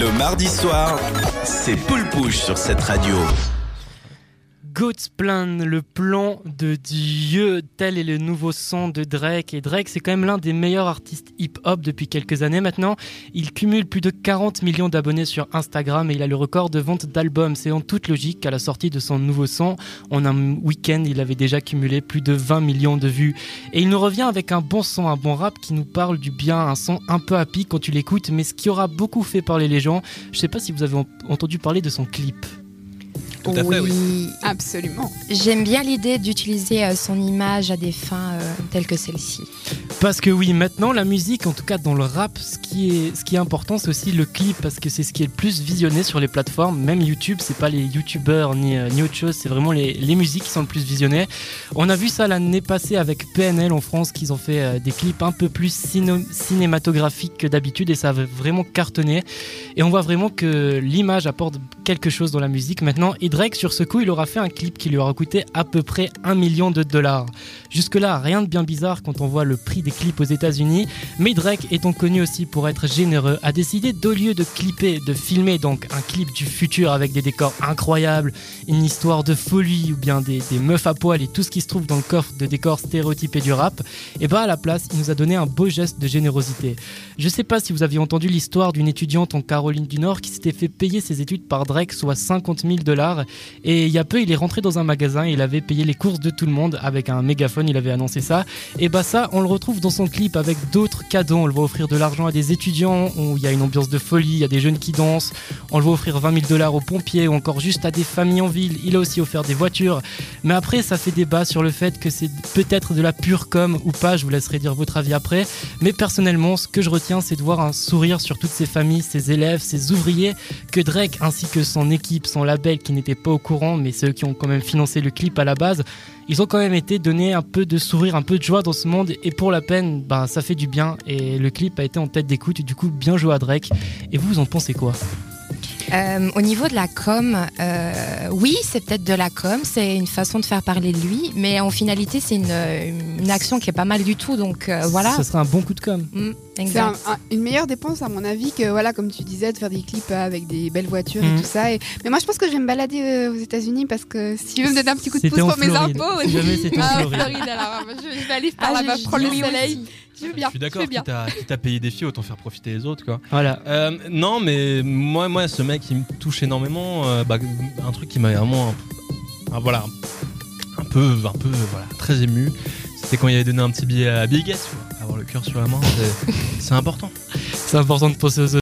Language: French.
Le mardi soir, c'est Poule Pouche sur cette radio. God's Plan, le plan de Dieu, tel est le nouveau son de Drake. Et Drake, c'est quand même l'un des meilleurs artistes hip-hop depuis quelques années maintenant. Il cumule plus de 40 millions d'abonnés sur Instagram et il a le record de vente d'albums. C'est en toute logique qu'à la sortie de son nouveau son, en un week-end, il avait déjà cumulé plus de 20 millions de vues. Et il nous revient avec un bon son, un bon rap qui nous parle du bien, un son un peu happy quand tu l'écoutes, mais ce qui aura beaucoup fait parler les gens. Je sais pas si vous avez entendu parler de son clip. Tout à fait, oui. Absolument. J'aime bien l'idée d'utiliser euh, son image à des fins euh, telles que celle-ci. Parce que oui, maintenant la musique, en tout cas dans le rap, ce qui est, ce qui est important, c'est aussi le clip parce que c'est ce qui est le plus visionné sur les plateformes. Même YouTube, c'est pas les YouTubeurs ni, euh, ni autre chose, c'est vraiment les, les, musiques qui sont le plus visionnées. On a vu ça l'année passée avec PNL en France, qu'ils ont fait des clips un peu plus cinématographiques que d'habitude et ça a vraiment cartonné. Et on voit vraiment que l'image apporte quelque chose dans la musique maintenant. Et Drake, sur ce coup, il aura fait un clip qui lui aura coûté à peu près un million de dollars. Jusque-là, rien de bien bizarre quand on voit le prix des clips aux États-Unis, mais Drake, étant connu aussi pour être généreux, a décidé d'au lieu de clipper, de filmer donc un clip du futur avec des décors incroyables, une histoire de folie ou bien des, des meufs à poil et tout ce qui se trouve dans le coffre de décors stéréotypés du rap, et bah à la place, il nous a donné un beau geste de générosité. Je sais pas si vous aviez entendu l'histoire d'une étudiante en Caroline du Nord qui s'était fait payer ses études par Drake, soit 50 000 dollars, et il y a peu, il est rentré dans un magasin, il avait payé les courses de tout le monde avec un mégaphone, il avait annoncé ça. Et bah ça, on le retrouve dans son clip avec d'autres cadeaux. On le voit offrir de l'argent à des étudiants, il y a une ambiance de folie, il y a des jeunes qui dansent. On le voit offrir 20 000 dollars aux pompiers ou encore juste à des familles en ville. Il a aussi offert des voitures. Mais après, ça fait débat sur le fait que c'est peut-être de la pure com ou pas. Je vous laisserai dire votre avis après. Mais personnellement, ce que je retiens, c'est de voir un sourire sur toutes ces familles, ces élèves, ces ouvriers, que Drake ainsi que son équipe, son label qui n'était pas au courant, mais ceux qui ont quand même financé le clip à la base, ils ont quand même été donnés un peu de sourire, un peu de joie dans ce monde. Et pour la peine, bah, ça fait du bien. Et le clip a été en tête d'écoute. Du coup, bien joué à Drake. Et vous, vous en pensez quoi? Euh, au niveau de la com, euh, oui, c'est peut-être de la com, c'est une façon de faire parler de lui, mais en finalité, c'est une, une, action qui est pas mal du tout. Donc euh, voilà. Ça serait un bon coup de com. Mmh, c'est un, un, une meilleure dépense, à mon avis, que voilà, comme tu disais, de faire des clips avec des belles voitures mmh. et tout ça. Et... Mais moi, je pense que je vais me balader aux États-Unis parce que si tu veux me donner un petit coup de pouce pour mes impôts, si jamais c'était en ah, Floride. Floride alors, je, je vais aller par Ah, là-bas je- prendre le soleil. aussi. Je veux bien. Je suis d'accord, quitte à, quitte à payer des filles, autant faire profiter les autres, quoi. Voilà. Euh, non, mais moi, moi, ce mec, il me touche énormément. euh, bah, un truc qui m'a vraiment, un- voilà, un peu, un peu, voilà, très ému. C'était quand il avait donné un petit billet à Big S, avoir le cœur sur la main. c'est- C'est important. C'est important de penser aux